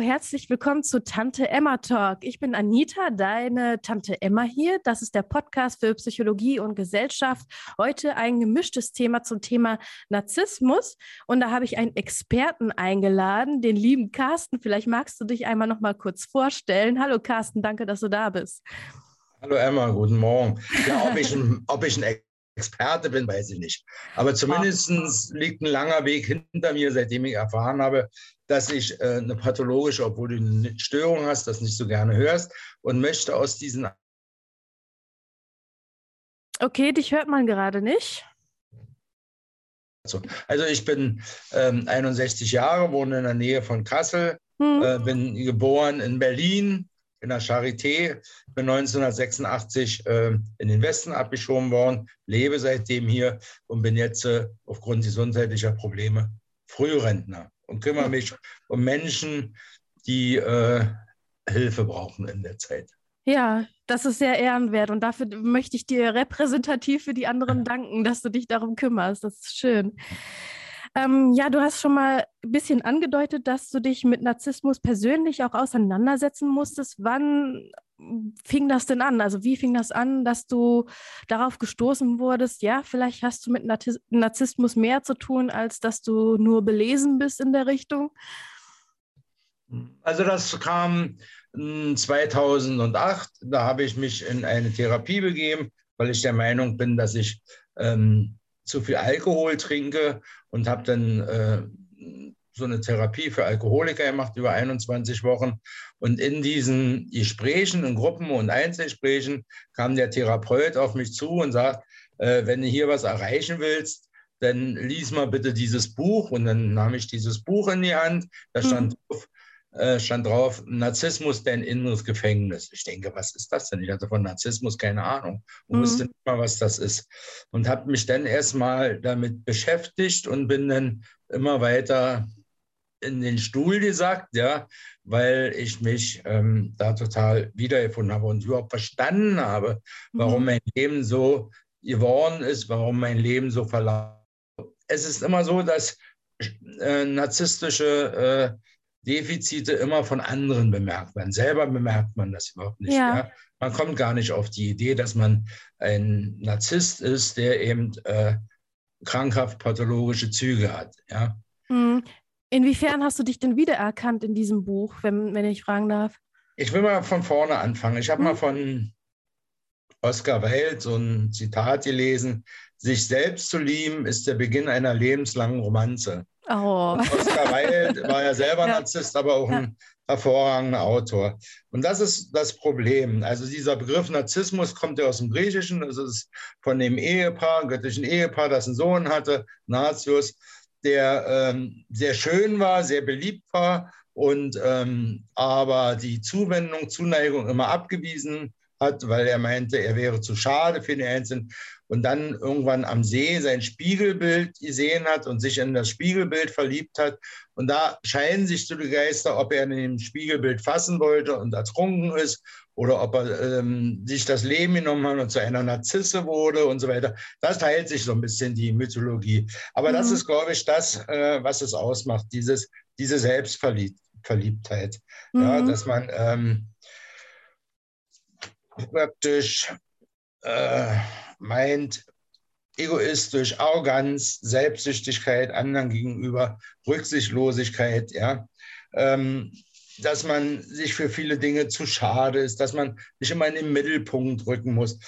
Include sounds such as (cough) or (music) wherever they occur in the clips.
Herzlich willkommen zu Tante Emma Talk. Ich bin Anita, deine Tante Emma hier. Das ist der Podcast für Psychologie und Gesellschaft. Heute ein gemischtes Thema zum Thema Narzissmus. Und da habe ich einen Experten eingeladen, den lieben Carsten. Vielleicht magst du dich einmal noch mal kurz vorstellen. Hallo Carsten, danke, dass du da bist. Hallo Emma, guten Morgen. Ja, ob ich ein, ob ich ein Experte bin, weiß ich nicht. Aber zumindest liegt ein langer Weg hinter mir, seitdem ich erfahren habe, dass ich äh, eine pathologische, obwohl du eine Störung hast, das nicht so gerne hörst und möchte aus diesen. Okay, dich hört man gerade nicht. Also ich bin ähm, 61 Jahre, wohne in der Nähe von Kassel, hm. äh, bin geboren in Berlin, in der Charité, bin 1986 äh, in den Westen abgeschoben worden, lebe seitdem hier und bin jetzt äh, aufgrund gesundheitlicher Probleme Frührentner und kümmere mich um Menschen, die äh, Hilfe brauchen in der Zeit. Ja, das ist sehr ehrenwert und dafür möchte ich dir repräsentativ für die anderen (laughs) danken, dass du dich darum kümmerst. Das ist schön. Ähm, ja, du hast schon mal ein bisschen angedeutet, dass du dich mit Narzissmus persönlich auch auseinandersetzen musstest. Wann fing das denn an? Also wie fing das an, dass du darauf gestoßen wurdest? Ja, vielleicht hast du mit Narzissmus mehr zu tun, als dass du nur belesen bist in der Richtung. Also das kam 2008. Hm, da habe ich mich in eine Therapie begeben, weil ich der Meinung bin, dass ich ähm, zu viel Alkohol trinke und habe dann äh, so eine Therapie für Alkoholiker gemacht über 21 Wochen. Und in diesen Gesprächen, in Gruppen und Einzelgesprächen kam der Therapeut auf mich zu und sagt, äh, wenn du hier was erreichen willst, dann lies mal bitte dieses Buch. Und dann nahm ich dieses Buch in die Hand. Da stand mhm. drauf, äh, stand drauf, Narzissmus, dein inneres Gefängnis. Ich denke, was ist das denn? Ich hatte von Narzissmus keine Ahnung und mhm. wusste nicht mal, was das ist. Und habe mich dann erstmal damit beschäftigt und bin dann immer weiter in den Stuhl gesagt, ja, weil ich mich ähm, da total wiedergefunden habe und überhaupt verstanden habe, warum mhm. mein Leben so geworden ist, warum mein Leben so verlaufen. Es ist immer so, dass äh, narzisstische äh, Defizite immer von anderen bemerkt werden. Selber bemerkt man das überhaupt nicht. Ja. ja. Man kommt gar nicht auf die Idee, dass man ein Narzisst ist, der eben äh, krankhaft pathologische Züge hat. Ja. Hm. Inwiefern hast du dich denn wiedererkannt in diesem Buch, wenn, wenn ich fragen darf? Ich will mal von vorne anfangen. Ich habe hm. mal von Oscar Wilde so ein Zitat gelesen. Sich selbst zu lieben ist der Beginn einer lebenslangen Romanze. Oh. Oscar Wilde war ja selber (laughs) ja. Narzisst, aber auch ein hervorragender Autor. Und das ist das Problem. Also dieser Begriff Narzissmus kommt ja aus dem Griechischen. Das ist von dem Ehepaar, göttlichen Ehepaar, das einen Sohn hatte, Narzius, der ähm, sehr schön war, sehr beliebt war und ähm, aber die Zuwendung, Zuneigung immer abgewiesen hat, weil er meinte, er wäre zu schade für den Einzelnen und dann irgendwann am See sein Spiegelbild gesehen hat und sich in das Spiegelbild verliebt hat. Und da scheinen sich so die Geister, ob er in dem Spiegelbild fassen wollte und ertrunken ist oder ob er ähm, sich das Leben genommen hat und zu einer Narzisse wurde und so weiter. Das teilt sich so ein bisschen die Mythologie. Aber mhm. das ist, glaube ich, das, äh, was es ausmacht, dieses, diese Selbstverliebtheit. Mhm. Ja, dass man ähm, praktisch äh, meint, egoistisch, Arroganz, Selbstsüchtigkeit anderen gegenüber, Rücksichtslosigkeit, ja, ähm, dass man sich für viele Dinge zu schade ist, dass man sich immer in den Mittelpunkt rücken muss.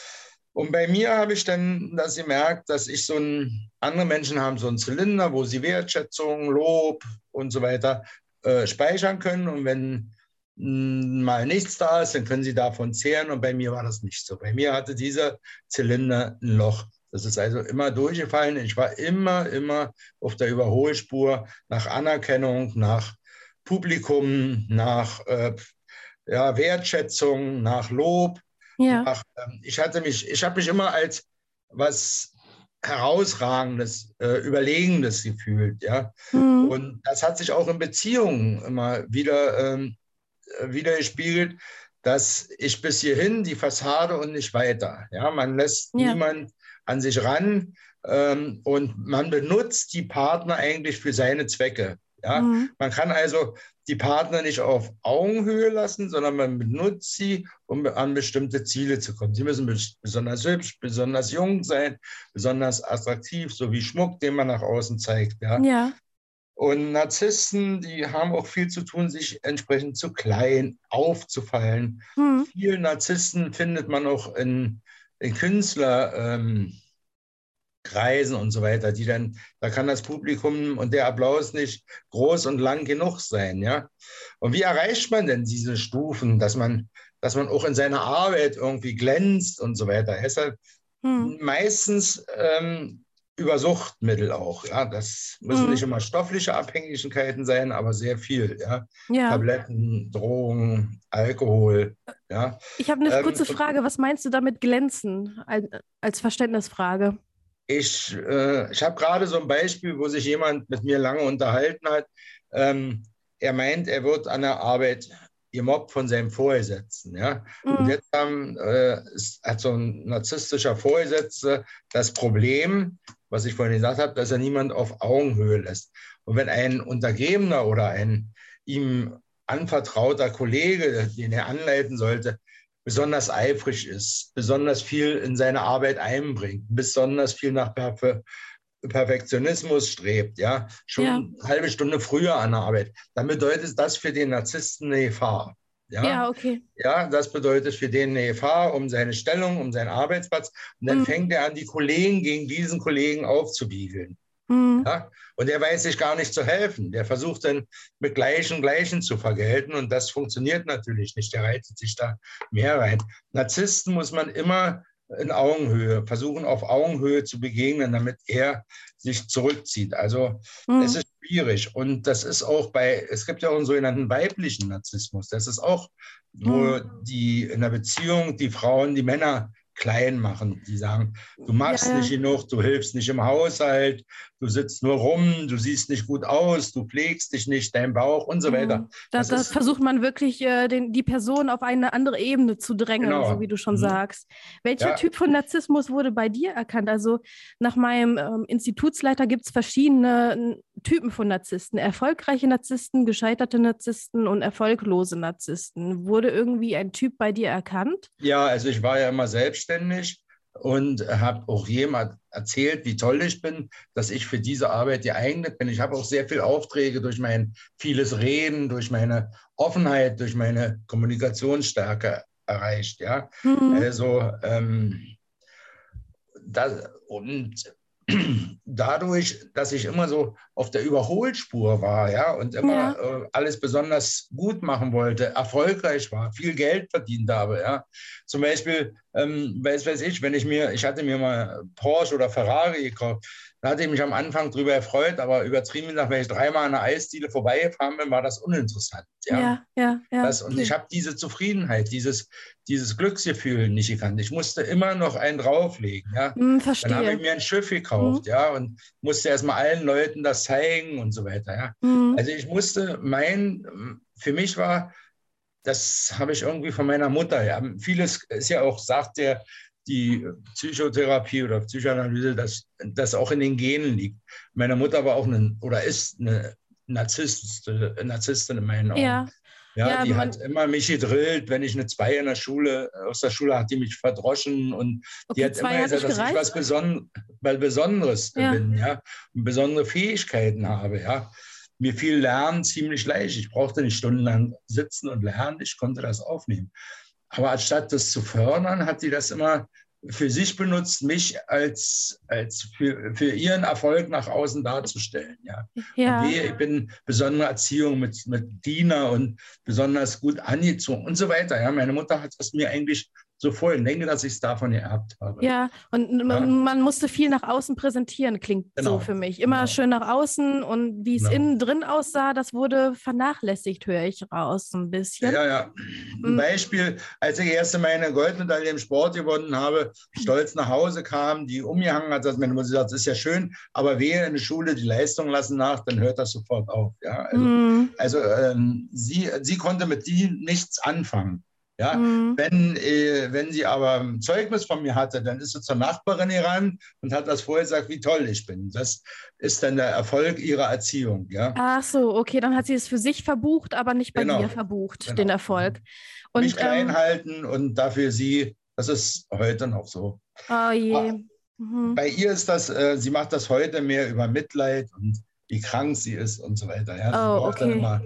Und bei mir habe ich dann das gemerkt, dass ich so ein, andere Menschen haben so einen Zylinder, wo sie Wertschätzung, Lob und so weiter äh, speichern können. Und wenn mal nichts da ist, dann können Sie davon zehren. Und bei mir war das nicht so. Bei mir hatte dieser Zylinder ein Loch. Das ist also immer durchgefallen. Ich war immer, immer auf der Überholspur nach Anerkennung, nach Publikum, nach äh, ja, Wertschätzung, nach Lob. Ja. Nach, äh, ich hatte mich, ich habe mich immer als was herausragendes, äh, überlegendes gefühlt, ja. Mhm. Und das hat sich auch in Beziehungen immer wieder ähm, äh, widergespiegelt, dass ich bis hierhin die Fassade und nicht weiter. Ja, man lässt ja. niemand an sich ran ähm, und man benutzt die Partner eigentlich für seine Zwecke. Ja? Mhm. Man kann also die Partner nicht auf Augenhöhe lassen, sondern man benutzt sie, um an bestimmte Ziele zu kommen. Sie müssen besonders hübsch, besonders jung sein, besonders attraktiv, so wie Schmuck, den man nach außen zeigt. Ja. ja. Und Narzissten, die haben auch viel zu tun, sich entsprechend zu klein aufzufallen. Mhm. Viele Narzissten findet man auch in, in Künstler. Ähm, und so weiter, die dann, da kann das Publikum und der Applaus nicht groß und lang genug sein, ja. Und wie erreicht man denn diese Stufen, dass man, dass man auch in seiner Arbeit irgendwie glänzt und so weiter? Deshalb hm. meistens ähm, über Suchtmittel auch, ja. Das müssen hm. nicht immer stoffliche Abhängigkeiten sein, aber sehr viel, ja. ja. Tabletten, Drogen, Alkohol, ja. Ich habe eine ähm, kurze Frage, was meinst du damit glänzen als Verständnisfrage? Ich, äh, ich habe gerade so ein Beispiel, wo sich jemand mit mir lange unterhalten hat. Ähm, er meint, er wird an der Arbeit gemobbt von seinem Vorgesetzten. Ja? Mhm. Und jetzt haben, äh, hat so ein narzisstischer Vorgesetzter das Problem, was ich vorhin gesagt habe, dass er niemand auf Augenhöhe lässt. Und wenn ein Untergebener oder ein ihm anvertrauter Kollege, den er anleiten sollte, besonders eifrig ist, besonders viel in seine Arbeit einbringt, besonders viel nach Perfe Perfektionismus strebt, ja, schon ja. eine halbe Stunde früher an der Arbeit, dann bedeutet das für den Narzissten eine Gefahr. Ja? ja, okay. Ja, das bedeutet für den eine Gefahr um seine Stellung, um seinen Arbeitsplatz. Und dann mhm. fängt er an, die Kollegen gegen diesen Kollegen aufzubiegeln. Mhm. Ja? Und er weiß sich gar nicht zu helfen. Der versucht dann mit Gleichen Gleichen zu vergelten und das funktioniert natürlich nicht. Der reitet sich da mehr rein. Narzissten muss man immer in Augenhöhe, versuchen auf Augenhöhe zu begegnen, damit er sich zurückzieht. Also mhm. es ist schwierig. Und das ist auch bei, es gibt ja auch einen sogenannten weiblichen Narzissmus. Das ist auch, wo mhm. die in der Beziehung die Frauen die Männer klein machen. Die sagen, du machst ja, nicht genug, du hilfst nicht im Haushalt, du sitzt nur rum, du siehst nicht gut aus, du pflegst dich nicht, dein Bauch und so weiter. Mhm. Da, das, das versucht man wirklich, äh, den, die Person auf eine andere Ebene zu drängen, genau. so wie du schon mhm. sagst. Welcher ja. Typ von Narzissmus wurde bei dir erkannt? Also nach meinem ähm, Institutsleiter gibt es verschiedene Typen von Narzissten. Erfolgreiche Narzissten, gescheiterte Narzissten und erfolglose Narzissten. Wurde irgendwie ein Typ bei dir erkannt? Ja, also ich war ja immer selbstständig und habe auch jemand erzählt, wie toll ich bin, dass ich für diese Arbeit geeignet bin. Ich habe auch sehr viele Aufträge durch mein vieles Reden, durch meine Offenheit, durch meine Kommunikationsstärke erreicht. Ja, mhm. also ähm, das, und dadurch, dass ich immer so auf der Überholspur war, ja, und immer ja. Äh, alles besonders gut machen wollte, erfolgreich war, viel Geld verdient habe, ja. Zum Beispiel, ähm, weiß, weiß ich, wenn ich mir, ich hatte mir mal Porsche oder Ferrari gekauft, da hatte ich mich am Anfang drüber erfreut, aber übertrieben gesagt, wenn ich dreimal an einer Eisdiele vorbeigefahren bin, war das uninteressant. Ja, ja, ja. ja. Das, und ich habe diese Zufriedenheit, dieses, dieses Glücksgefühl nicht gekannt. Ich musste immer noch einen drauflegen. Ja. Mm, verstehe. Dann habe ich mir ein Schiff gekauft, mm. ja, und musste erstmal allen Leuten das zeigen und so weiter. Ja. Mm. Also ich musste mein, für mich war, das habe ich irgendwie von meiner Mutter. Ja. Vieles ist ja auch, sagt der, die Psychotherapie oder Psychoanalyse, dass das auch in den Genen liegt. Meine Mutter war auch eine oder ist eine Narzisstin, Narzisstin in meinen Augen. Ja. Ja, ja, die hat immer mich gedrillt, wenn ich eine Zwei in der Schule, aus der Schule hat die mich verdroschen und okay, die hat immer gesagt, dass gereicht? ich was Beson Besonderes ja. bin, ja, und besondere Fähigkeiten habe, ja. Mir fiel Lernen ziemlich leicht. Ich brauchte nicht stundenlang sitzen und lernen, ich konnte das aufnehmen. Aber anstatt das zu fördern, hat sie das immer für sich benutzt, mich als, als für, für ihren Erfolg nach außen darzustellen. Ja. ja. Und ich bin besondere Erziehung mit, mit Diener und besonders gut angezogen und so weiter. Ja. Meine Mutter hat das mir eigentlich so vorhin denke, dass ich es davon geerbt habe. Ja, und ja. Man, musste viel nach außen präsentieren, klingt genau. so für mich. Immer genau. schön nach außen und wie es genau. innen drin aussah, das wurde vernachlässigt, höre ich raus ein bisschen. Ja, ja. Ein mhm. Beispiel, als ich erste meine Goldmedaille im Sport gewonnen habe, stolz nach Hause kam, die umgehangen hat, dass meine Mutter sagt, das ist ja schön, aber wehe in der Schule die Leistung lassen nach, dann hört das sofort auf. Ja, also, mhm. also ähm, sie, sie konnte mit die nichts anfangen. Ja, mhm. wenn, äh, wenn sie aber ein Zeugnis von mir hatte, dann ist sie zur Nachbarin heran und hat das vorher gesagt, wie toll ich bin. Das ist dann der Erfolg ihrer Erziehung. Ja? Ach so, okay, dann hat sie es für sich verbucht, aber nicht bei genau. dir verbucht, genau. den Erfolg. Und, Mich klein ähm, halten und dafür sie, das ist heute noch so. Oh je. Mhm. Bei ihr ist das, äh, sie macht das heute mehr über Mitleid und wie krank sie ist und so weiter. Ja? Sie oh, braucht okay. dann immer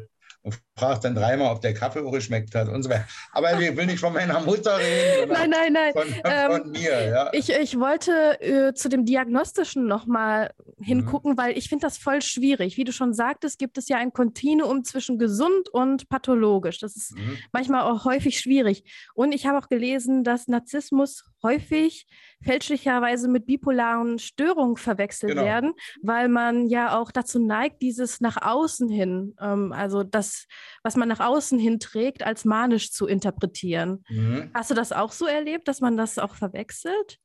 fragt dann dreimal, ob der Kaffee auch geschmeckt hat und so weiter. Aber ich will nicht von meiner Mutter reden. nein, nein, nein. Von, ähm, von mir, ja. Ich, ich wollte äh, zu dem Diagnostischen nochmal hingucken, mhm. weil ich finde das voll schwierig. Wie du schon sagtest, gibt es ja ein Kontinuum zwischen gesund und pathologisch. Das ist mhm. manchmal auch häufig schwierig. Und ich habe auch gelesen, dass Narzissmus häufig fälschlicherweise mit bipolaren Störungen verwechselt genau. werden, weil man ja auch dazu neigt, dieses nach außen hin, ähm, also das, was man nach außen hin trägt, als manisch zu interpretieren. Mhm. Hast du das auch so erlebt, dass man das auch verwechselt?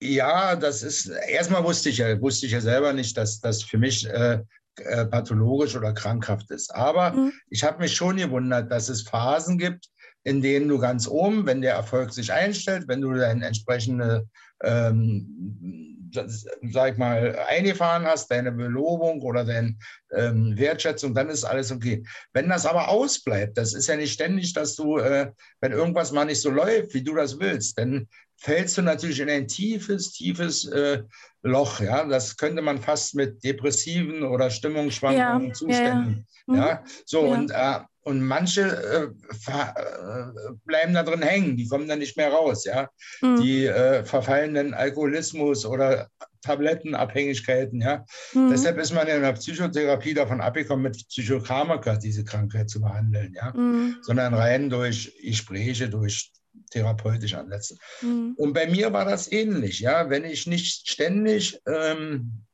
Ja, das ist, erstmal wusste ich ja, wusste ich ja selber nicht, dass das für mich äh, äh, pathologisch oder krankhaft ist. Aber mhm. ich habe mich schon gewundert, dass es Phasen gibt, in denen du ganz oben, wenn der Erfolg sich einstellt, wenn du deine entsprechende, ähm, sag ich mal, eingefahren hast, deine Belobung oder deine ähm, Wertschätzung, dann ist alles okay. Wenn das aber ausbleibt, das ist ja nicht ständig, dass du, äh, wenn irgendwas mal nicht so läuft, wie du das willst, dann fällst du natürlich in ein tiefes, tiefes äh, Loch. Ja, das könnte man fast mit depressiven oder Stimmungsschwankungen, ja, Zuständen. Ja, ja. ja. so und äh, und manche äh, äh, bleiben da drin hängen, die kommen dann nicht mehr raus, ja. Mhm. Die äh, verfallen in Alkoholismus oder Tablettenabhängigkeiten, ja. Mhm. Deshalb ist man in der Psychotherapie davon abgekommen, mit Psychopharmaka diese Krankheit zu behandeln, ja. Mhm. Sondern rein durch Gespräche, durch therapeutische Ansätze. Mhm. Und bei mir war das ähnlich, ja. Wenn ich nicht ständig ähm,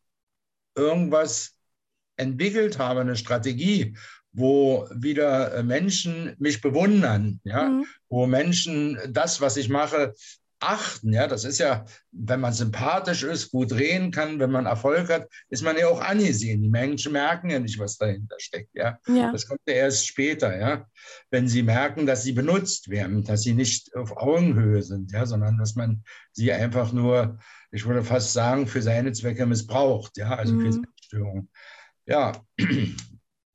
irgendwas entwickelt habe, eine Strategie, wo wieder äh, Menschen mich bewundern, ja, mhm. wo Menschen das, was ich mache, achten. Ja, das ist ja, wenn man sympathisch ist, gut reden kann, wenn man Erfolg hat, ist man ja auch angesehen. Die Menschen merken ja nicht, was dahinter steckt. Ja, ja. das kommt ja erst später. Ja, wenn sie merken, dass sie benutzt werden, dass sie nicht auf Augenhöhe sind, ja, sondern dass man sie einfach nur, ich würde fast sagen, für seine Zwecke missbraucht. Ja, also mhm. für seine Störung. Ja.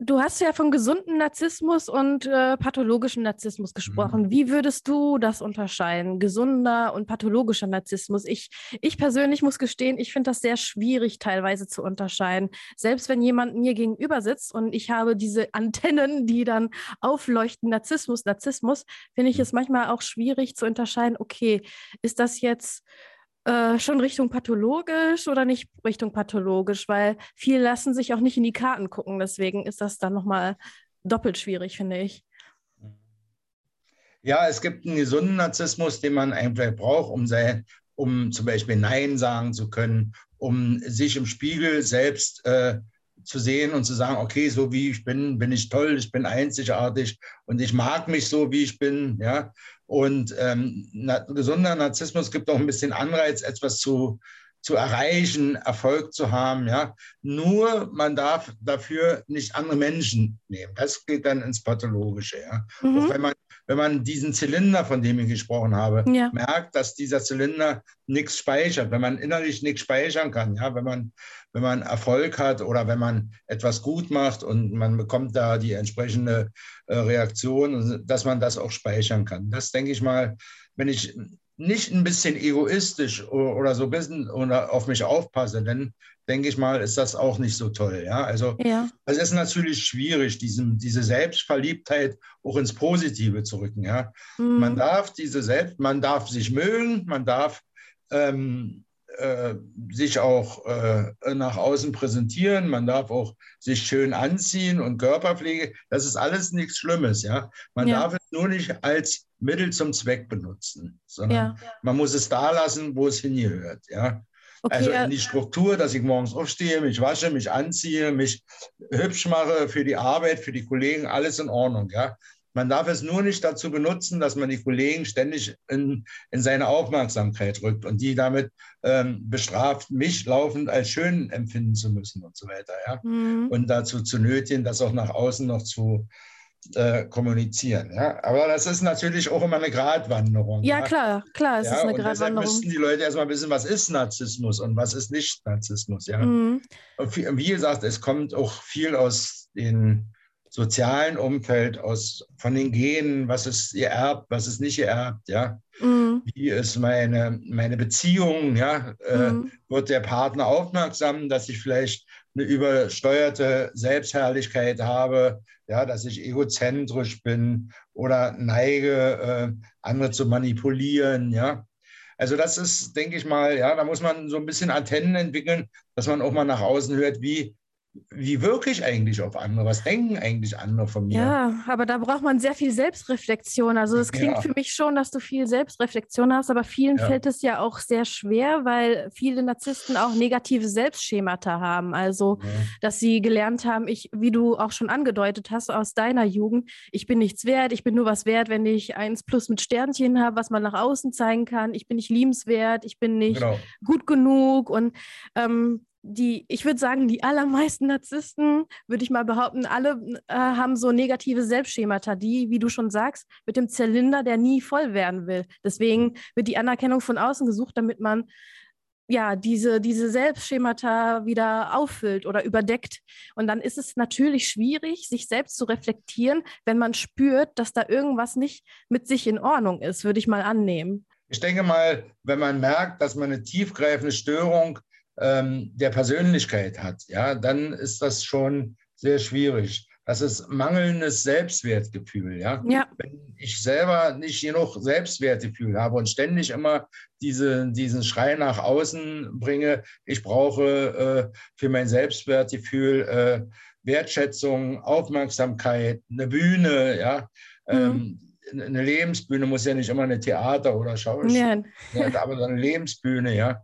Du hast ja von gesunden Narzissmus und äh, pathologischen Narzissmus gesprochen. Mhm. Wie würdest du das unterscheiden? Gesunder und pathologischer Narzissmus? Ich, ich persönlich muss gestehen, ich finde das sehr schwierig teilweise zu unterscheiden. Selbst wenn jemand mir gegenüber sitzt und ich habe diese Antennen, die dann aufleuchten, Narzissmus, Narzissmus, finde ich mhm. es manchmal auch schwierig zu unterscheiden, okay, ist das jetzt äh, schon Richtung pathologisch oder nicht Richtung pathologisch, weil viele lassen sich auch nicht in die Karten gucken. Deswegen ist das dann nochmal doppelt schwierig, finde ich. Ja, es gibt einen gesunden Narzissmus, den man einfach braucht, um, sein, um zum Beispiel Nein sagen zu können, um sich im Spiegel selbst äh, zu sehen und zu sagen, okay, so wie ich bin, bin ich toll, ich bin einzigartig und ich mag mich so, wie ich bin. Ja? Und ähm, na, gesunder Narzissmus gibt auch ein bisschen Anreiz, etwas zu, zu erreichen, Erfolg zu haben. Ja? Nur man darf dafür nicht andere Menschen nehmen. Das geht dann ins Pathologische. Ja? Mhm. Auch wenn man, wenn man diesen Zylinder, von dem ich gesprochen habe, ja. merkt, dass dieser Zylinder nichts speichert, wenn man innerlich nichts speichern kann, ja? wenn, man, wenn man Erfolg hat oder wenn man etwas gut macht und man bekommt da die entsprechende äh, Reaktion, dass man das auch speichern kann. Das denke ich mal, wenn ich nicht ein bisschen egoistisch oder, so ein bisschen oder auf mich aufpasse, dann denke ich mal, ist das auch nicht so toll. Ja, also ja. es ist natürlich schwierig, diesen, diese Selbstverliebtheit auch ins Positive zu rücken. Ja, mhm. man darf diese Selbst, man darf sich mögen, man darf ähm, äh, sich auch äh, nach außen präsentieren, man darf auch sich schön anziehen und Körperpflege, das ist alles nichts Schlimmes, ja. Man ja. darf es nur nicht als Mittel zum Zweck benutzen, sondern man muss es da lassen, wo es hingehört, ja. Okay, also in die Struktur, dass ich morgens aufstehe, mich wasche, mich anziehe, mich hübsch mache für die Arbeit, für die Kollegen, alles in Ordnung, ja. Man darf es nur nicht dazu benutzen, dass man die Kollegen ständig in, in seine Aufmerksamkeit rückt und die damit ähm, bestraft, mich laufend als schön empfinden zu müssen und so weiter. Ja? Mhm. Und dazu zu nötigen, das auch nach außen noch zu, äh, kommunizieren. Ja? Aber das ist natürlich auch immer eine Gratwanderung. Ja, ja? klar, klar, es ja, ist eine und Gratwanderung. Deshalb müssen die Leute erstmal wissen, was ist Narzissmus und was ist nicht Narzissmus. Ja? Mhm. Und wie, wie gesagt, es kommt auch viel aus den sozialen Umfeld, aus, von den Genen, was ist geerbt, was ist nicht geerbt, ja. Mhm. Wie ist meine, meine Beziehung, ja. Äh, mhm. wird der Partner aufmerksam, dass ich vielleicht eine übersteuerte Selbstherrlichkeit habe, ja, dass ich egozentrisch bin oder neige, äh, andere zu manipulieren, ja. Also das ist, denke ich mal, ja, da muss man so ein bisschen Antennen entwickeln, dass man auch mal nach außen hört, wie wie wirke ich eigentlich auf andere? Was denken eigentlich andere von mir? Ja, aber da braucht man sehr viel Selbstreflexion. Also es klingt ja. für mich schon, dass du viel Selbstreflexion hast, aber vielen ja. fällt es ja auch sehr schwer, weil viele Narzissten auch negative Selbstschemata haben. Also, ja. dass sie gelernt haben, ich, wie du auch schon angedeutet hast aus deiner Jugend, ich bin nichts wert, ich bin nur was wert, wenn ich eins plus mit Sternchen habe, was man nach außen zeigen kann. Ich bin nicht liebenswert, ich bin nicht genau. gut genug und ähm, die, ich würde sagen, die allermeisten Narzissten, würde ich mal behaupten, alle äh, haben so negative Selbstschemata, die, wie du schon sagst, mit dem Zylinder, der nie voll werden will. Deswegen wird die Anerkennung von außen gesucht, damit man ja diese, diese Selbstschemata wieder auffüllt oder überdeckt. Und dann ist es natürlich schwierig, sich selbst zu reflektieren, wenn man spürt, dass da irgendwas nicht mit sich in Ordnung ist, würde ich mal annehmen. Ich denke mal, wenn man merkt, dass man eine tiefgreifende Störung ähm, der Persönlichkeit hat, ja, dann ist das schon sehr schwierig. Das ist mangelndes Selbstwertgefühl. Ja? ja? Wenn ich selber nicht genug Selbstwertgefühl habe und ständig immer diese, diesen Schrei nach außen bringe, ich brauche äh, für mein Selbstwertgefühl äh, Wertschätzung, Aufmerksamkeit, eine Bühne, ja. Mhm. Ähm, eine Lebensbühne muss ja nicht immer eine Theater oder Schauspiel, ja. (laughs) aber eine Lebensbühne, ja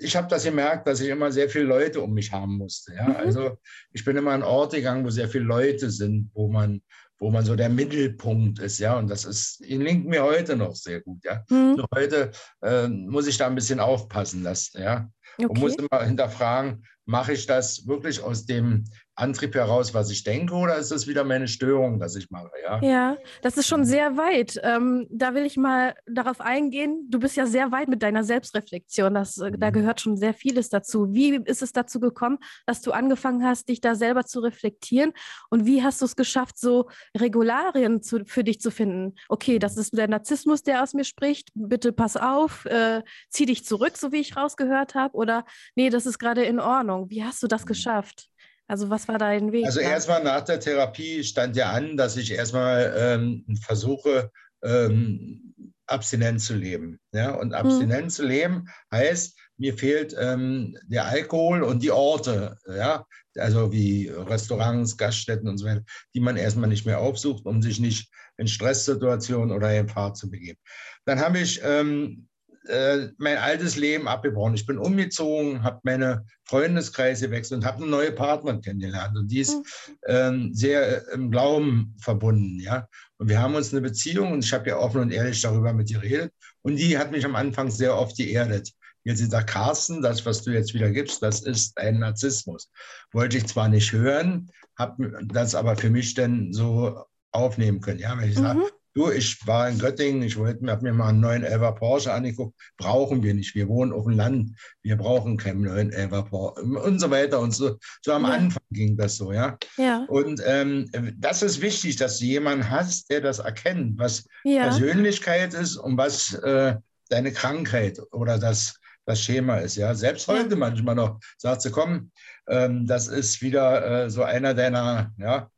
ich habe das gemerkt, dass ich immer sehr viele Leute um mich haben musste. Ja? Mhm. Also ich bin immer an Orte gegangen, wo sehr viele Leute sind, wo man, wo man so der Mittelpunkt ist, ja. Und das ist, gelingt mir heute noch sehr gut, ja. Mhm. Nur heute äh, muss ich da ein bisschen aufpassen, dass, ja. Okay. Und muss immer hinterfragen, mache ich das wirklich aus dem Antrieb heraus, was ich denke, oder ist das wieder meine Störung, dass ich mache? Ja, ja das ist schon sehr weit. Ähm, da will ich mal darauf eingehen. Du bist ja sehr weit mit deiner Selbstreflexion. Das, äh, mhm. Da gehört schon sehr vieles dazu. Wie ist es dazu gekommen, dass du angefangen hast, dich da selber zu reflektieren? Und wie hast du es geschafft, so Regularien zu, für dich zu finden? Okay, das ist der Narzissmus, der aus mir spricht. Bitte pass auf, äh, zieh dich zurück, so wie ich rausgehört habe. Oder nee, das ist gerade in Ordnung. Wie hast du das mhm. geschafft? Also was war dein Weg? Also erstmal nach der Therapie stand ja an, dass ich erstmal ähm, versuche, ähm, abstinent zu leben. Ja? Und mhm. abstinent mhm. zu leben heißt, mir fehlt ähm, der Alkohol und die Orte, ja? also wie Restaurants, Gaststätten und so weiter, die man erstmal nicht mehr aufsucht, um sich nicht in Stresssituationen oder in Fahrt zu begeben. Dann habe ich ähm, äh, mein altes Leben abgebrochen. Ich bin umgezogen, habe meine Freundeskreise gewechselt und habe eine neue Partnerin kennengelernt. Und die ist mhm. ähm, sehr äh, im Glauben verbunden. Ja? Und wir haben uns eine Beziehung und ich habe ja offen und ehrlich darüber mit ihr geredet. Und die hat mich am Anfang sehr oft geerdet. Jetzt sagt Carsten, das, was du jetzt wieder gibst, das ist ein Narzissmus. Wollte ich zwar nicht hören, habe das aber für mich dann so aufnehmen können. Ja, wenn ich mhm. sage, Du, ich war in Göttingen, ich wollte mir, mir mal einen neuen Elva Porsche angeguckt. Brauchen wir nicht. Wir wohnen auf dem Land. Wir brauchen keinen neuen Elva Porsche und so weiter. Und so, so am ja. Anfang ging das so, ja. ja. Und ähm, das ist wichtig, dass du jemanden hast, der das erkennt, was ja. Persönlichkeit ist und was äh, deine Krankheit oder das, das Schema ist. Ja, selbst heute manchmal noch sagt sie, komm, ähm, das ist wieder äh, so einer deiner, ja,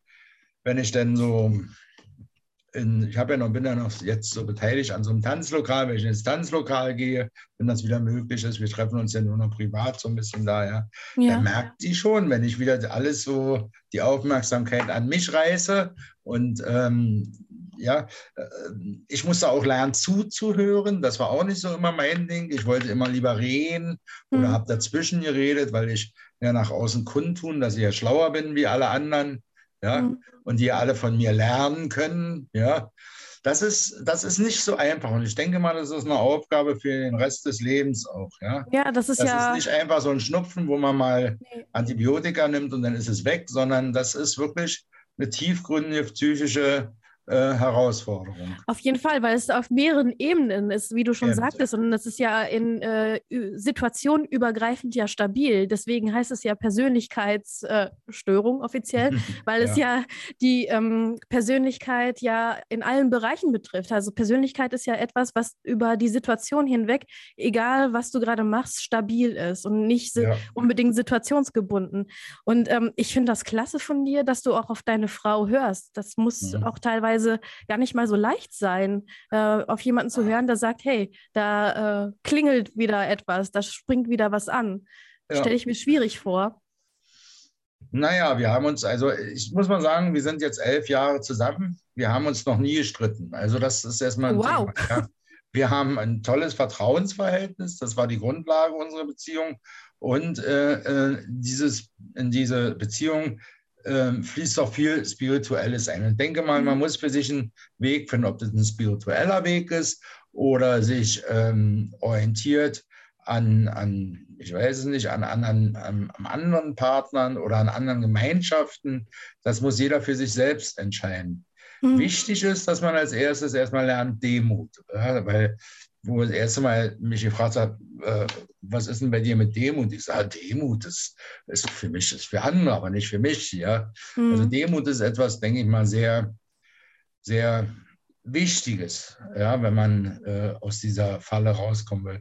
wenn ich denn so in, ich habe ja noch, bin ja noch jetzt so beteiligt an so einem Tanzlokal, wenn ich ins Tanzlokal gehe, wenn das wieder möglich ist, wir treffen uns ja nur noch privat so ein bisschen da, ja, ja. dann merkt die schon, wenn ich wieder alles so die Aufmerksamkeit an mich reiße und ähm, ja, äh, ich musste auch lernen zuzuhören, das war auch nicht so immer mein Ding, ich wollte immer lieber reden oder mhm. habe dazwischen geredet, weil ich ja nach außen kundtun, dass ich ja schlauer bin wie alle anderen ja, mhm. und die alle von mir lernen können, ja. Das ist, das ist nicht so einfach. Und ich denke mal, das ist eine Aufgabe für den Rest des Lebens auch. Ja, ja das ist das ja. Das ist nicht einfach so ein Schnupfen, wo man mal nee. Antibiotika nimmt und dann ist es weg, sondern das ist wirklich eine tiefgründige psychische äh, Herausforderung. Auf jeden Fall, weil es auf mehreren Ebenen ist, wie du schon ja, sagtest. Und es ist ja in äh, Situationen übergreifend ja stabil. Deswegen heißt es ja Persönlichkeitsstörung äh, offiziell, (laughs) weil ja. es ja die ähm, Persönlichkeit ja in allen Bereichen betrifft. Also Persönlichkeit ist ja etwas, was über die Situation hinweg, egal was du gerade machst, stabil ist und nicht ja. unbedingt situationsgebunden. Und ähm, ich finde das klasse von dir, dass du auch auf deine Frau hörst. Das muss mhm. auch teilweise teilweise gar nicht mal so leicht sein, äh, auf jemanden zu hören, der sagt, hey, da äh, klingelt wieder etwas, da springt wieder was an. Ja. Stelle ich mir schwierig vor. Naja, wir haben uns, also ich muss mal sagen, wir sind jetzt elf Jahre zusammen. Wir haben uns noch nie gestritten. Also das ist erstmal ein wow. Thema. Ja. Wir haben ein tolles Vertrauensverhältnis. Das war die Grundlage unserer Beziehung. Und äh, äh dieses, in diese Beziehung ähm, fließt auch viel Spirituelles ein. Und denke mal, man mhm. muss für sich einen Weg finden, ob das ein spiritueller Weg ist oder sich ähm, orientiert an, an, ich weiß es nicht, an, an, an, an, anderen Partnern oder an anderen Gemeinschaften. Das muss jeder für sich selbst entscheiden. Mhm. Wichtig ist, dass man als erstes erstmal lernt Demut, ja, weil wo ich das erste Mal mich gefragt habe, äh, was ist denn bei dir mit Demut? Ich sage, Demut ist, ist für mich, ist für andere, aber nicht für mich. Ja? Mhm. Also Demut ist etwas, denke ich mal, sehr, sehr Wichtiges, ja, wenn man äh, aus dieser Falle rauskommen will.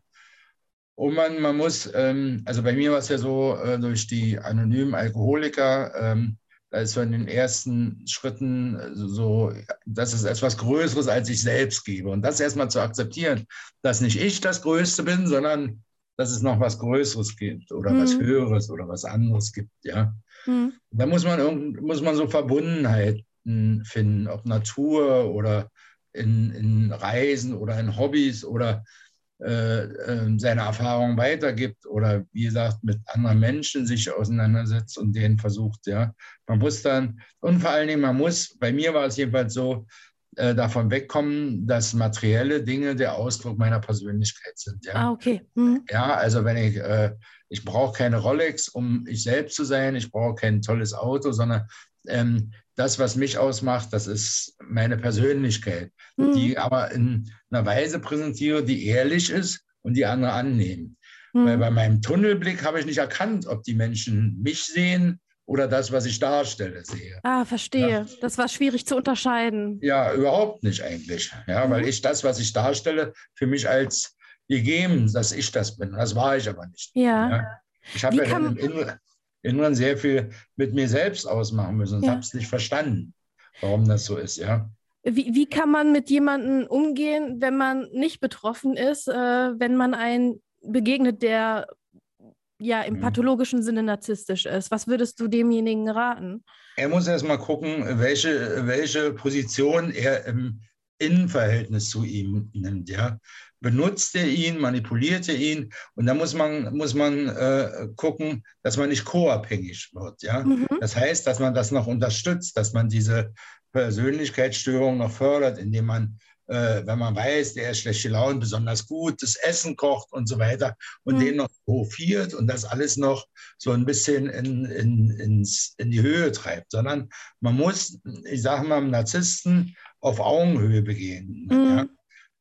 Und man, man muss, ähm, also bei mir war es ja so, äh, durch die anonymen Alkoholiker, ähm, da ist so in den ersten Schritten so, dass es etwas Größeres als ich selbst gebe. Und das erstmal zu akzeptieren, dass nicht ich das Größte bin, sondern dass es noch was Größeres gibt oder mhm. was Höheres oder was anderes gibt. Ja? Mhm. Da muss man, muss man so Verbundenheiten finden, ob Natur oder in, in Reisen oder in Hobbys oder seine Erfahrungen weitergibt oder wie gesagt mit anderen Menschen sich auseinandersetzt und denen versucht, ja. Man muss dann, und vor allen Dingen, man muss, bei mir war es jedenfalls so, äh, davon wegkommen, dass materielle Dinge der Ausdruck meiner Persönlichkeit sind. Ja, ah, okay. Mhm. Ja, also wenn ich, äh, ich brauche keine Rolex, um ich selbst zu sein, ich brauche kein tolles Auto, sondern ähm, das, was mich ausmacht, das ist meine Persönlichkeit, mhm. die aber in einer Weise präsentiere, die ehrlich ist und die andere annehmen. Mhm. Weil bei meinem Tunnelblick habe ich nicht erkannt, ob die Menschen mich sehen oder das, was ich darstelle, sehe. Ah, verstehe. Ja. Das war schwierig zu unterscheiden. Ja, überhaupt nicht eigentlich. Ja, mhm. weil ich das, was ich darstelle, für mich als gegeben, dass ich das bin. Das war ich aber nicht. Ja. ja. Ich habe ja dann im Inneren sehr viel mit mir selbst ausmachen müssen und ja. habe es nicht verstanden, warum das so ist, ja. Wie, wie kann man mit jemandem umgehen, wenn man nicht betroffen ist, äh, wenn man einen begegnet, der ja im mhm. pathologischen Sinne narzisstisch ist? Was würdest du demjenigen raten? Er muss erst mal gucken, welche, welche Position er im Innenverhältnis zu ihm nimmt. Ja? Benutzt er ihn, manipuliert er ihn. Und da muss man, muss man äh, gucken, dass man nicht co-abhängig wird. Ja? Mhm. Das heißt, dass man das noch unterstützt, dass man diese Persönlichkeitsstörung noch fördert, indem man, äh, wenn man weiß, der ist schlecht gelaunt, besonders gut, das Essen kocht und so weiter und mhm. den noch hofiert und das alles noch so ein bisschen in, in, ins, in die Höhe treibt, sondern man muss, ich sage mal, Narzissten auf Augenhöhe begehen. Mhm. Ja?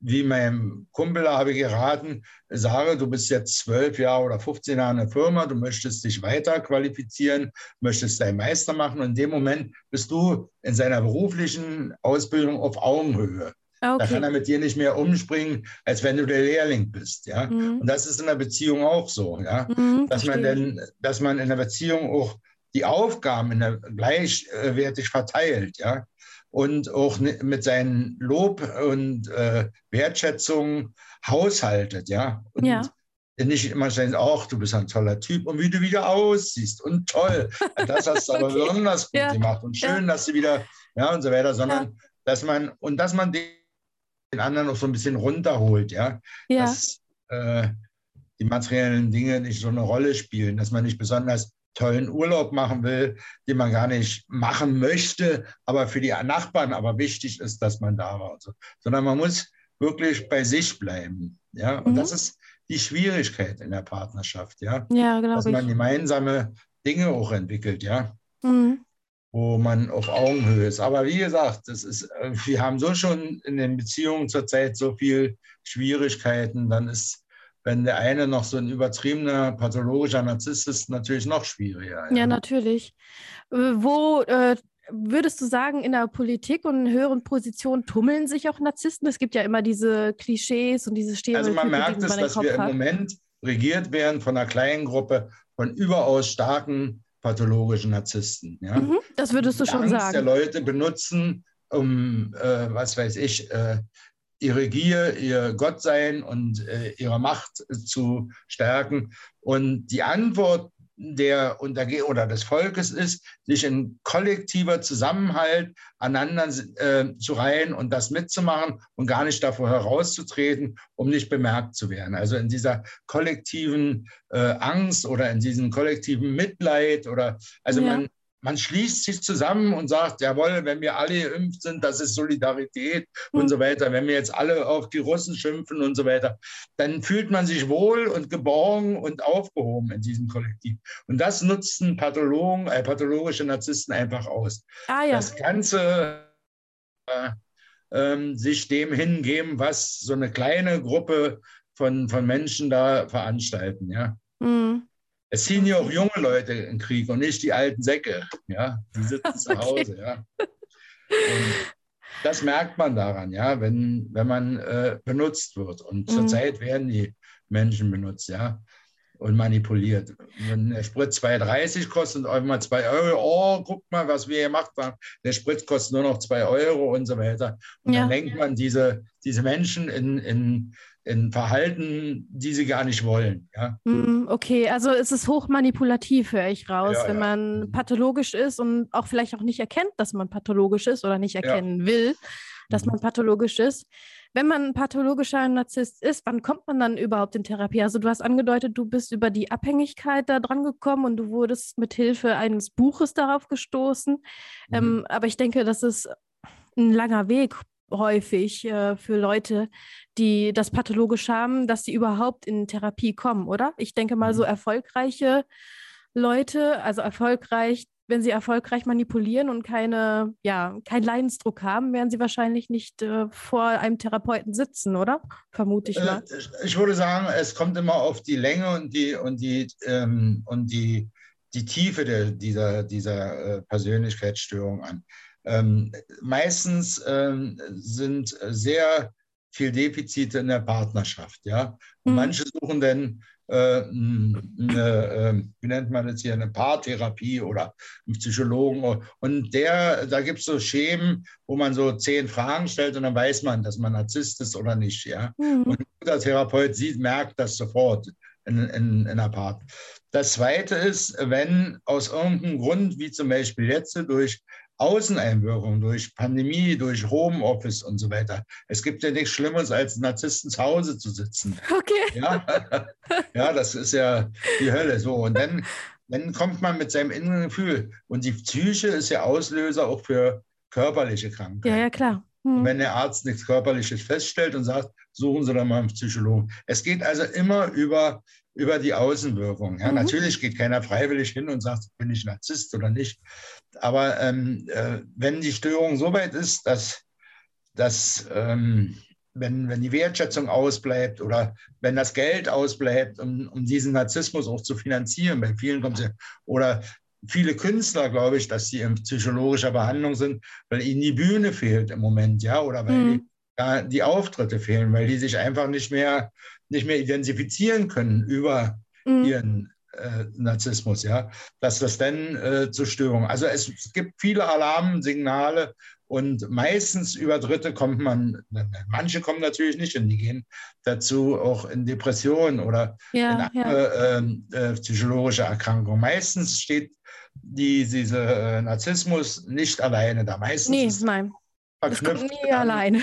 Wie meinem Kumpel habe ich geraten, sage, du bist jetzt zwölf Jahre oder 15 Jahre in der Firma, du möchtest dich weiter qualifizieren, möchtest deinen Meister machen und in dem Moment bist du in seiner beruflichen Ausbildung auf Augenhöhe. Okay. Da kann er mit dir nicht mehr umspringen, als wenn du der Lehrling bist, ja. Mhm. Und das ist in der Beziehung auch so, ja, mhm, dass man denn, dass man in der Beziehung auch die Aufgaben der, gleichwertig verteilt, ja und auch mit seinen Lob und äh, Wertschätzung haushaltet, ja. Und ja. nicht immer sagen, ach, du bist ein toller Typ und wie du wieder aussiehst und toll. Das hast du (laughs) okay. aber besonders gut ja. gemacht und schön, ja. dass du wieder, ja, und so weiter, sondern dass man, und dass man den anderen auch so ein bisschen runterholt, ja. ja. Dass äh, die materiellen Dinge nicht so eine Rolle spielen, dass man nicht besonders tollen Urlaub machen will, den man gar nicht machen möchte, aber für die Nachbarn aber wichtig ist, dass man da war. So. Sondern man muss wirklich bei sich bleiben. Ja? Und mhm. das ist die Schwierigkeit in der Partnerschaft, ja. Ja, Dass man gemeinsame Dinge auch entwickelt, ja. Mhm. wo man auf Augenhöhe ist. Aber wie gesagt, das ist, äh, wir haben so schon in den Beziehungen zurzeit so viel Schwierigkeiten, dann ist, wenn der eine noch so ein übertriebener pathologischer Narzisst ist, natürlich noch schwieriger. Ja, ja natürlich. Äh, wo äh, würdest du sagen, in der Politik und in höheren Positionen tummeln sich auch Narzissten? Es gibt ja immer diese Klischees und diese Stereotypen. Also man merkt es, dass wir hat. im Moment regiert werden von einer kleinen Gruppe von überaus starken pathologischen Narzissten. Ja? Mhm, das würdest du schon Angst sagen. der Leute benutzen, um, äh, was weiß ich, äh, ihre Gier, ihr Gottsein und äh, ihre Macht zu stärken. Und die Antwort der Unterge oder des Volkes ist, sich in kollektiver Zusammenhalt aneinander äh, zu reihen und das mitzumachen und gar nicht davor herauszutreten, um nicht bemerkt zu werden. Also in dieser kollektiven äh, Angst oder in diesem kollektiven Mitleid oder also ja. man man schließt sich zusammen und sagt, jawohl, wenn wir alle geimpft sind, das ist Solidarität mhm. und so weiter. Wenn wir jetzt alle auf die Russen schimpfen und so weiter, dann fühlt man sich wohl und geborgen und aufgehoben in diesem Kollektiv. Und das nutzen Pathologen, äh, pathologische Narzissten einfach aus. Ah, ja. Das Ganze äh, äh, sich dem hingeben, was so eine kleine Gruppe von, von Menschen da veranstalten. Ja. Mhm. Es ziehen ja auch junge Leute in den Krieg und nicht die alten Säcke. Ja, die sitzen zu (laughs) Hause. Ja. Und das merkt man daran, ja, wenn, wenn man äh, benutzt wird. Und mhm. zurzeit werden die Menschen benutzt, ja, und manipuliert. Wenn der Sprit 2,30 kostet und auf einmal 2 Euro, oh, guck mal, was wir gemacht haben. Der Sprit kostet nur noch 2 Euro und so weiter. Und ja. dann lenkt man diese, diese Menschen in, in in Verhalten, die sie gar nicht wollen. Ja? Hm, okay, also es ist hochmanipulativ, höre ich raus, ja, wenn ja. man mhm. pathologisch ist und auch vielleicht auch nicht erkennt, dass man pathologisch ist oder nicht erkennen will, dass mhm. man pathologisch ist. Wenn man ein pathologischer Narzisst ist, wann kommt man dann überhaupt in Therapie? Also du hast angedeutet, du bist über die Abhängigkeit da dran gekommen und du wurdest mit Hilfe eines Buches darauf gestoßen. Mhm. Ähm, aber ich denke, das ist ein langer Weg häufig äh, für Leute, die das pathologisch haben, dass sie überhaupt in Therapie kommen, oder? Ich denke mal, so mhm. erfolgreiche Leute, also erfolgreich, wenn sie erfolgreich manipulieren und keine, ja, keinen Leidensdruck haben, werden sie wahrscheinlich nicht äh, vor einem Therapeuten sitzen, oder? Vermute ich äh, mal. Ich würde sagen, es kommt immer auf die Länge und die und die ähm, und die, die Tiefe der, dieser, dieser äh, Persönlichkeitsstörung an. Ähm, meistens ähm, sind sehr viel Defizite in der Partnerschaft. Ja? Mhm. manche suchen dann äh, eine, äh, wie nennt man das hier, eine Paartherapie oder einen Psychologen. Und der, da gibt es so Schemen, wo man so zehn Fragen stellt und dann weiß man, dass man Narzisst ist oder nicht. Ja? Mhm. Und der Therapeut sieht, merkt das sofort in, in, in einer Part. Das Zweite ist, wenn aus irgendeinem Grund, wie zum Beispiel jetzt durch Außeneinwirkung, durch Pandemie, durch Homeoffice und so weiter. Es gibt ja nichts Schlimmeres, als Narzissten zu Hause zu sitzen. Okay. Ja, (laughs) ja das ist ja die Hölle. So, und dann, dann kommt man mit seinem inneren Gefühl. Und die Psyche ist ja Auslöser auch für körperliche Krankheiten. Ja, ja, klar. Hm. Wenn der Arzt nichts Körperliches feststellt und sagt, suchen Sie doch mal einen Psychologen. Es geht also immer über über die Außenwirkung. Ja, mhm. Natürlich geht keiner freiwillig hin und sagt, bin ich Narzisst oder nicht. Aber ähm, äh, wenn die Störung so weit ist, dass, dass ähm, wenn, wenn die Wertschätzung ausbleibt oder wenn das Geld ausbleibt, um, um diesen Narzissmus auch zu finanzieren, bei vielen kommt es ja, oder viele Künstler, glaube ich, dass sie in psychologischer Behandlung sind, weil ihnen die Bühne fehlt im Moment, ja, oder weil mhm. die, ja, die Auftritte fehlen, weil die sich einfach nicht mehr nicht mehr identifizieren können über mhm. ihren äh, Narzissmus, ja, dass das dann äh, zur Störung. Also es, es, gibt viele Alarmsignale und meistens über Dritte kommt man, manche kommen natürlich nicht und die gehen dazu auch in Depressionen oder ja, in andere ja. äh, psychologische Erkrankungen. Meistens steht die, dieser äh, Narzissmus nicht alleine da. Meistens nee, nein verknüpft nie alleine.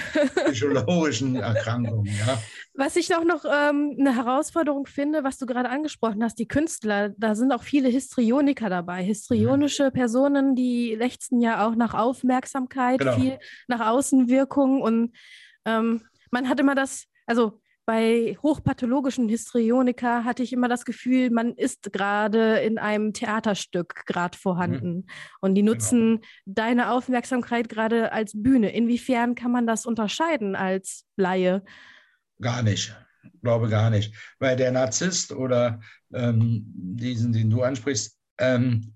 psychologischen Erkrankungen. Ja. Was ich auch noch ähm, eine Herausforderung finde, was du gerade angesprochen hast, die Künstler, da sind auch viele Histrioniker dabei. Histrionische mhm. Personen, die lechzen ja auch nach Aufmerksamkeit, genau. viel nach Außenwirkung und ähm, man hat immer das, also bei hochpathologischen Histrioniker hatte ich immer das Gefühl, man ist gerade in einem Theaterstück gerade vorhanden. Mhm. Und die genau. nutzen genau. deine Aufmerksamkeit gerade als Bühne. Inwiefern kann man das unterscheiden als Laie? Gar nicht. Glaube gar nicht. Weil der Narzisst oder ähm, diesen, den du ansprichst, ähm,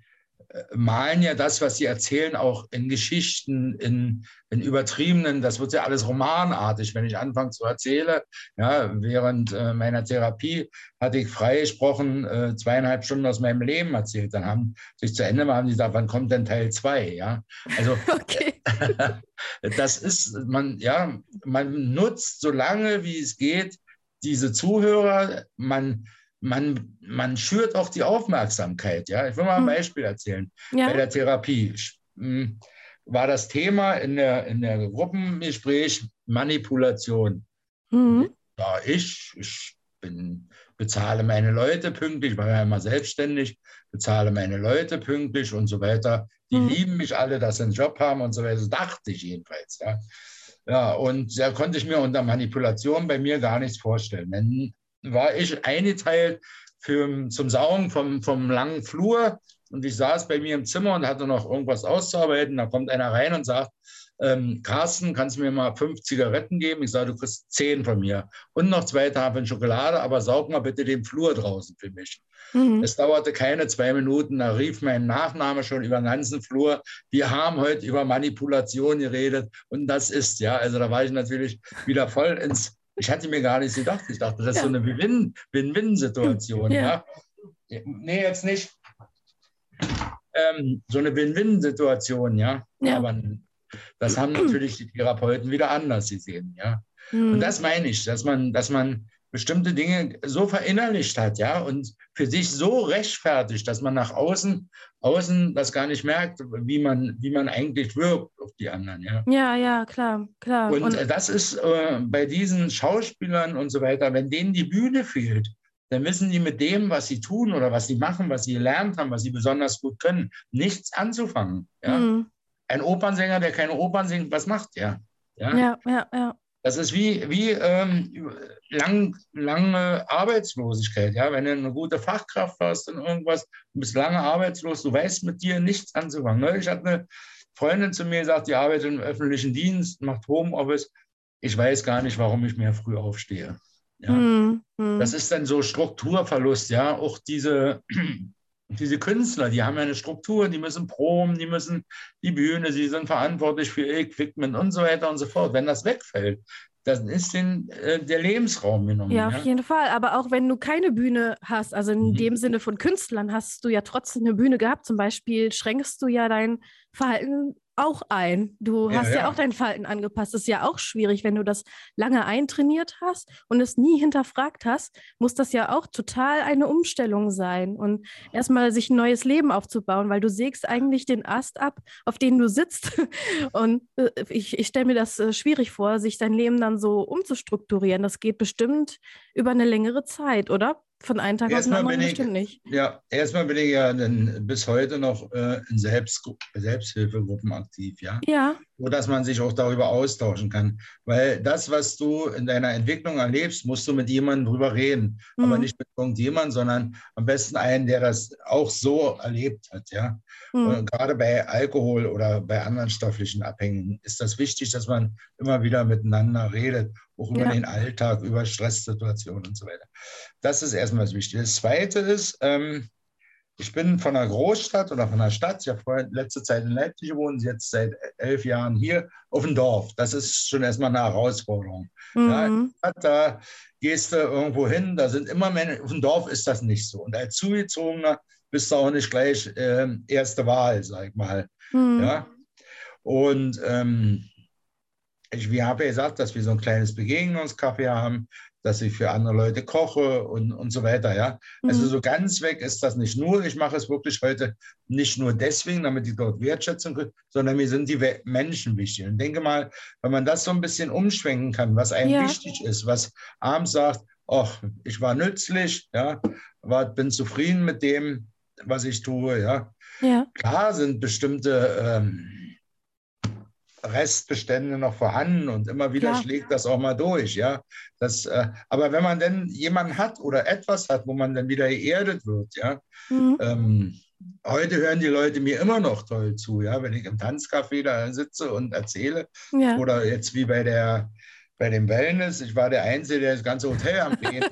malen ja das, was sie erzählen, auch in Geschichten, in, in übertriebenen, das wird ja alles romanartig, wenn ich anfange zu erzählen. Ja, während äh, meiner Therapie hatte ich freigesprochen äh, zweieinhalb Stunden aus meinem Leben erzählt. Dann haben sich zu Ende mal haben die gesagt, wann kommt denn Teil zwei? Ja, also (laughs) okay. (laughs) das ist, man, ja, man nutzt so lange, wie es geht, diese Zuhörer, man man, man schürt auch die Aufmerksamkeit. Ja? Ich will mal ein hm. Beispiel erzählen. Ja. Bei der Therapie hm, war das Thema in der, in der Gruppengespräch Manipulation. Mhm. Ja, ich, ich bin, bezahle meine Leute pünktlich, war ja immer selbstständig, bezahle meine Leute pünktlich und so weiter. Die mhm. lieben mich alle, dass sie einen Job haben und so weiter. Das dachte ich jedenfalls. Ja. Ja, und da konnte ich mir unter Manipulation bei mir gar nichts vorstellen. Wenn war ich eingeteilt für, zum Saugen vom, vom langen Flur und ich saß bei mir im Zimmer und hatte noch irgendwas auszuarbeiten. Da kommt einer rein und sagt, ähm, Carsten, kannst du mir mal fünf Zigaretten geben? Ich sage, du kriegst zehn von mir. Und noch zwei Tafeln Schokolade, aber saug mal bitte den Flur draußen für mich. Mhm. Es dauerte keine zwei Minuten, da rief mein Nachname schon über den ganzen Flur. Wir haben heute über Manipulation geredet und das ist, ja, also da war ich natürlich wieder voll ins ich hatte mir gar nicht gedacht. Ich dachte, das ist so eine Win-Win-Situation. Ja. ja. Nee, jetzt nicht. Ähm, so eine Win-Win-Situation, ja? ja. Aber das haben natürlich die Therapeuten wieder anders gesehen, ja. Mhm. Und das meine ich, dass man, dass man bestimmte Dinge so verinnerlicht hat, ja, und für sich so rechtfertigt, dass man nach außen, außen das gar nicht merkt, wie man, wie man eigentlich wirkt auf die anderen, ja. Ja, ja, klar, klar. Und, und das ist äh, bei diesen Schauspielern und so weiter, wenn denen die Bühne fehlt, dann wissen die mit dem, was sie tun oder was sie machen, was sie gelernt haben, was sie besonders gut können, nichts anzufangen. Ja? Mhm. Ein Opernsänger, der keine Opern singt, was macht der? Ja, ja, ja. ja. Das ist wie, wie ähm, lang, lange Arbeitslosigkeit. Ja? Wenn du eine gute Fachkraft hast und irgendwas, du bist lange arbeitslos, du weißt mit dir nichts anzufangen. Neulich hat eine Freundin zu mir gesagt, die arbeitet im öffentlichen Dienst, macht Homeoffice. Ich weiß gar nicht, warum ich mehr früh aufstehe. Ja? Mm, mm. Das ist dann so Strukturverlust, ja, auch diese diese Künstler, die haben ja eine Struktur, die müssen proben, die müssen die Bühne, sie sind verantwortlich für Equipment und so weiter und so fort. Wenn das wegfällt, dann ist den, äh, der Lebensraum genommen. Ja, auf ja? jeden Fall. Aber auch wenn du keine Bühne hast, also in mhm. dem Sinne von Künstlern, hast du ja trotzdem eine Bühne gehabt. Zum Beispiel schränkst du ja dein Verhalten auch ein. Du ja, hast ja. ja. auch dein Verhalten angepasst. Das ist ja auch schwierig, wenn du das lange eintrainiert hast und es nie hinterfragt hast, muss das ja auch total eine Umstellung sein und erstmal sich ein neues Leben aufzubauen, weil du sägst eigentlich den Ast ab, auf den du sitzt. (laughs) Und äh, ich, ich stelle mir das äh, schwierig vor, sich sein Leben dann so umzustrukturieren. Das geht bestimmt über eine längere Zeit, oder? Von einem Tag erstmal auf den anderen bestimmt nicht. Ja, erstmal bin ich ja bis heute noch äh, in Selbst Selbsthilfegruppen aktiv, ja. Ja. So dass man sich auch darüber austauschen kann. Weil das, was du in deiner Entwicklung erlebst, musst du mit jemandem drüber reden. Mhm. Aber nicht mit irgendjemandem, sondern am besten einen, der das auch so erlebt hat, ja. Mhm. Und gerade bei Alkohol oder bei anderen stofflichen Abhängigen ist das wichtig, dass man immer wieder miteinander redet auch über ja. den Alltag, über Stresssituationen und so weiter. Das ist erstmal das Wichtige. Das Zweite ist, ähm, ich bin von einer Großstadt oder von einer Stadt, ich habe letzte Zeit in Leipzig gewohnt, jetzt seit elf Jahren hier auf dem Dorf. Das ist schon erstmal eine Herausforderung. Mhm. Ja, da gehst du irgendwo hin, da sind immer Menschen, auf dem Dorf ist das nicht so. Und als Zugezogener bist du auch nicht gleich äh, erste Wahl, sag ich mal. Mhm. Ja? Und ähm, ich habe ja gesagt, dass wir so ein kleines Begegnungscafé haben, dass ich für andere Leute koche und, und so weiter. Ja? Also mhm. Also so ganz weg ist das nicht nur. Ich mache es wirklich heute nicht nur deswegen, damit ich dort Wertschätzung kriege, sondern mir sind die Menschen wichtig. Und denke mal, wenn man das so ein bisschen umschwenken kann, was einem ja. wichtig ist, was abends sagt, ach, ich war nützlich, ja, war, bin zufrieden mit dem, was ich tue, ja. ja. Klar sind bestimmte ähm, Restbestände noch vorhanden und immer wieder Klar. schlägt das auch mal durch, ja. Das, äh, aber wenn man dann jemanden hat oder etwas hat, wo man dann wieder geerdet wird, ja, Mhm. ähm, heute hören die Leute mir immer noch toll zu, ja, wenn ich im Tanzcafé da sitze und erzähle. Ja. Oder jetzt wie bei der bei dem Wellness, ich war der Einzige, der das ganze Hotel am hielt,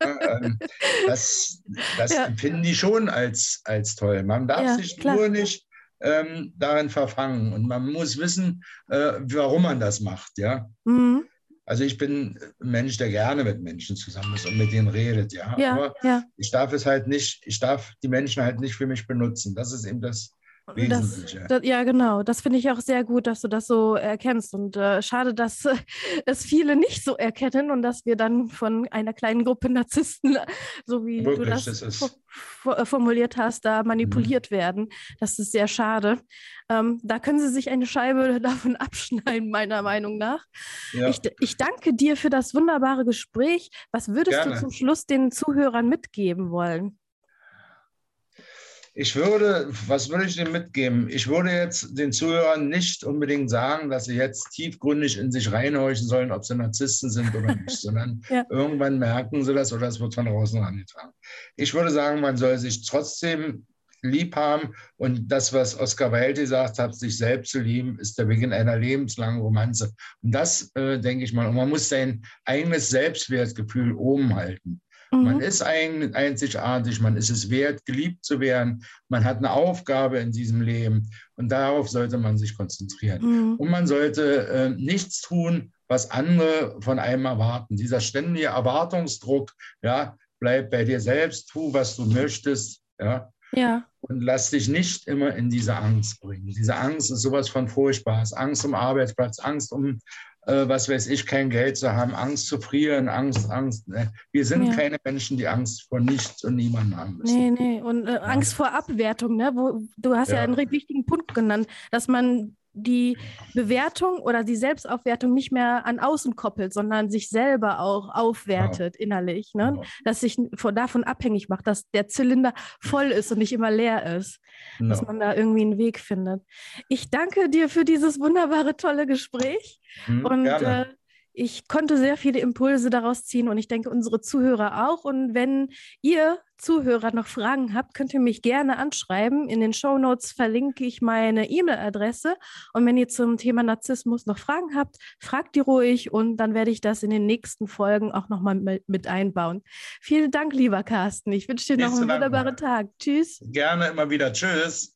ja. (laughs) ähm, Das, das Ja. empfinden die schon als, als toll. Man darf Ja, sich klar. nur nicht ähm, darin verfangen und man muss wissen, äh, warum man das macht, ja. Mhm. Also ich bin ein Mensch, der gerne mit Menschen zusammen ist und mit denen redet, ja. Ja, Aber ja. ich darf es halt nicht, ich darf die Menschen halt nicht für mich benutzen. Das ist eben das Das, das, ja, genau. Das finde ich auch sehr gut, dass du das so erkennst. Und äh, schade, dass äh, (laughs) es viele nicht so erkennen und dass wir dann von einer kleinen Gruppe Narzissten, (laughs) so wie du Wirklich, das, das fo- äh, formuliert hast, da manipuliert werden. Das ist sehr schade. Ähm, da können sie sich eine Scheibe (laughs) davon abschneiden, meiner Meinung nach. Ja. Ich, ich danke dir für das wunderbare Gespräch. Was würdest Gerne. du zum Schluss den Zuhörern mitgeben wollen? Ich würde, was würde ich denen mitgeben? Ich würde jetzt den Zuhörern nicht unbedingt sagen, dass sie jetzt tiefgründig in sich reinhorchen sollen, ob sie Narzissten sind oder (laughs) nicht, sondern Ja. irgendwann merken sie das oder es wird von draußen herangetragen. Ich würde sagen, man soll sich trotzdem lieb haben und das, was Oscar Wilde gesagt hat, sich selbst zu lieben, ist der Beginn einer lebenslangen Romanze. Und das äh, denke ich mal, und man muss sein eigenes Selbstwertgefühl oben halten. Man Mhm. ist ein, einzigartig, man ist es wert, geliebt zu werden. Man hat eine Aufgabe in diesem Leben und darauf sollte man sich konzentrieren. Mhm. Und man sollte äh, nichts tun, was andere von einem erwarten. Dieser ständige Erwartungsdruck, ja, bleib bei dir selbst, tu, was du möchtest, ja, Ja, und lass dich nicht immer in diese Angst bringen. Diese Angst ist sowas von furchtbar. Angst um Arbeitsplatz, Angst um, äh, was weiß ich, kein Geld zu haben, Angst zu frieren, Angst, Angst. Ne? Wir sind Ja. keine Menschen, die Angst vor nichts und niemandem haben müssen. Nee, nee. Und äh, Angst vor Abwertung, ne? Wo, du hast ja. Ja. einen richtig wichtigen Punkt genannt, dass man die Bewertung oder die Selbstaufwertung nicht mehr an außen koppelt, sondern sich selber auch aufwertet innerlich, ne? Genau. Dass sich von, davon abhängig macht, dass der Zylinder voll ist und nicht immer leer ist, dass Genau. man da irgendwie einen Weg findet. Ich danke dir für dieses wunderbare, tolle Gespräch. Hm, Und äh, ich konnte sehr viele Impulse daraus ziehen und ich denke, unsere Zuhörer auch. Und wenn ihr Zuhörer noch Fragen habt, könnt ihr mich gerne anschreiben. In den Show Notes verlinke ich meine E-Mail-Adresse. Und wenn ihr zum Thema Narzissmus noch Fragen habt, fragt die ruhig und dann werde ich das in den nächsten Folgen auch nochmal mit, mit einbauen. Vielen Dank, lieber Carsten. Ich wünsche dir noch Nichts zu einen wunderbaren Tag. Tschüss. Gerne immer wieder. Tschüss.